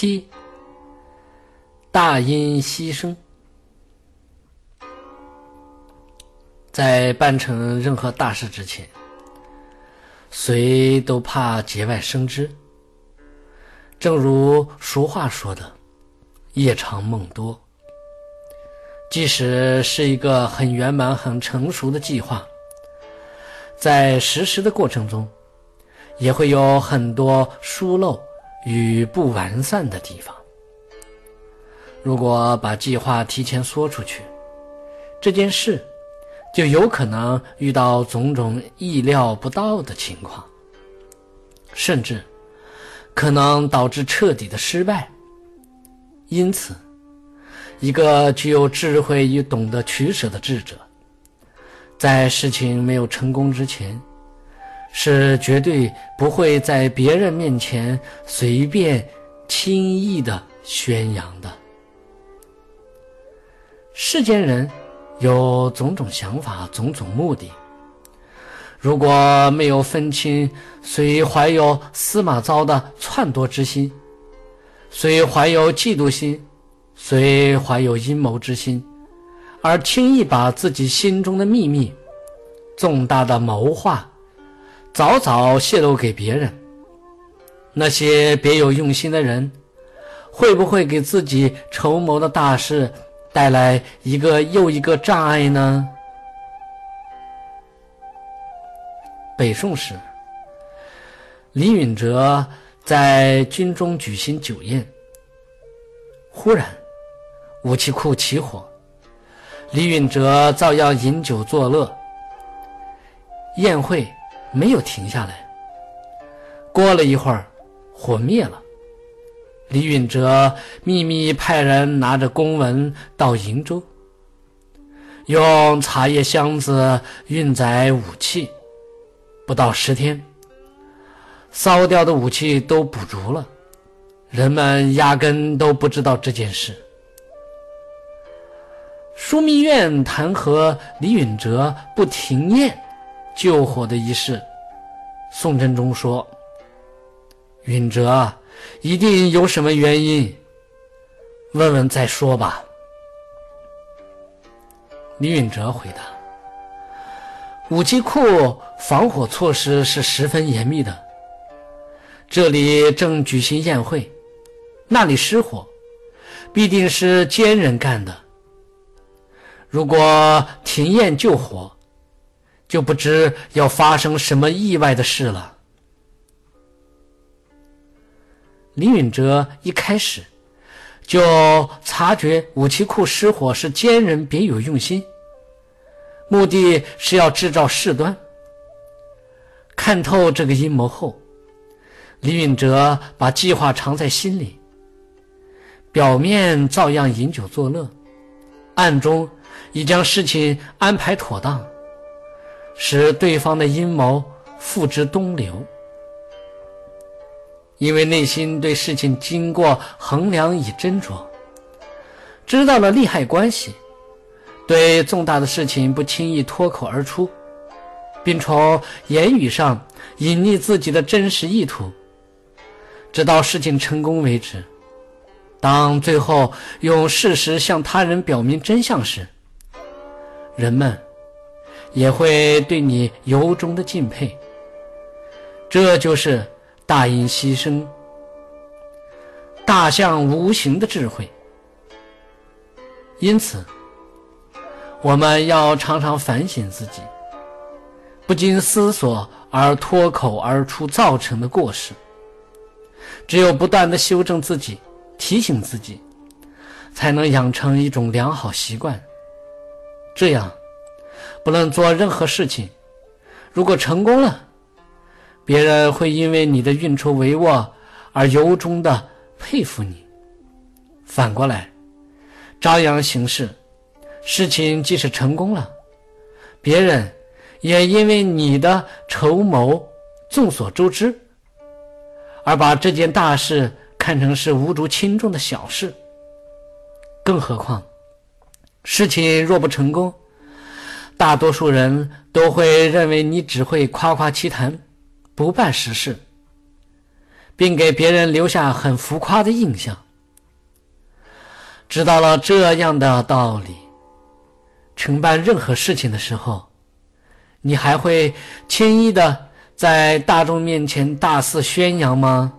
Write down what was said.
七，大音希声，在办成任何大事之前，谁都怕节外生枝。正如俗话说的：“夜长梦多。”即使是一个很圆满、很成熟的计划，在实施的过程中，也会有很多疏漏。与不完善的地方。如果把计划提前说出去，这件事就有可能遇到种种意料不到的情况，甚至可能导致彻底的失败。因此，一个具有智慧与懂得取舍的智者，在事情没有成功之前。是绝对不会在别人面前随便、轻易的宣扬的。世间人有种种想法、种种目的，如果没有分清谁怀有司马昭的篡夺之心，谁怀有嫉妒心，谁怀有阴谋之心，而轻易把自己心中的秘密、重大的谋划。早早泄露给别人，那些别有用心的人，会不会给自己筹谋的大事带来一个又一个障碍呢？北宋时，李允哲在军中举行酒宴，忽然武器库起火，李允哲照样饮酒作乐，宴会。没有停下来。过了一会儿，火灭了。李允哲秘密派人拿着公文到瀛州，用茶叶箱子运载武器。不到十天，烧掉的武器都补足了。人们压根都不知道这件事。枢密院弹劾李允哲不停宴。救火的仪式，宋真宗说：“允哲一定有什么原因，问问再说吧。”李允哲回答：“武器库防火措施是十分严密的，这里正举行宴会，那里失火，必定是奸人干的。如果停宴救火。”就不知要发生什么意外的事了。李允哲一开始就察觉武器库失火是奸人别有用心，目的是要制造事端。看透这个阴谋后，李允哲把计划藏在心里，表面照样饮酒作乐，暗中已将事情安排妥当。使对方的阴谋付之东流，因为内心对事情经过衡量与斟酌，知道了利害关系，对重大的事情不轻易脱口而出，并从言语上隐匿自己的真实意图，直到事情成功为止。当最后用事实向他人表明真相时，人们。也会对你由衷的敬佩，这就是大音希声、大象无形的智慧。因此，我们要常常反省自己，不经思索而脱口而出造成的过失。只有不断的修正自己、提醒自己，才能养成一种良好习惯。这样。不论做任何事情，如果成功了，别人会因为你的运筹帷幄而由衷的佩服你；反过来，朝阳行事，事情即使成功了，别人也因为你的筹谋众所周知，而把这件大事看成是无足轻重的小事。更何况，事情若不成功，大多数人都会认为你只会夸夸其谈，不办实事，并给别人留下很浮夸的印象。知道了这样的道理，承办任何事情的时候，你还会轻易的在大众面前大肆宣扬吗？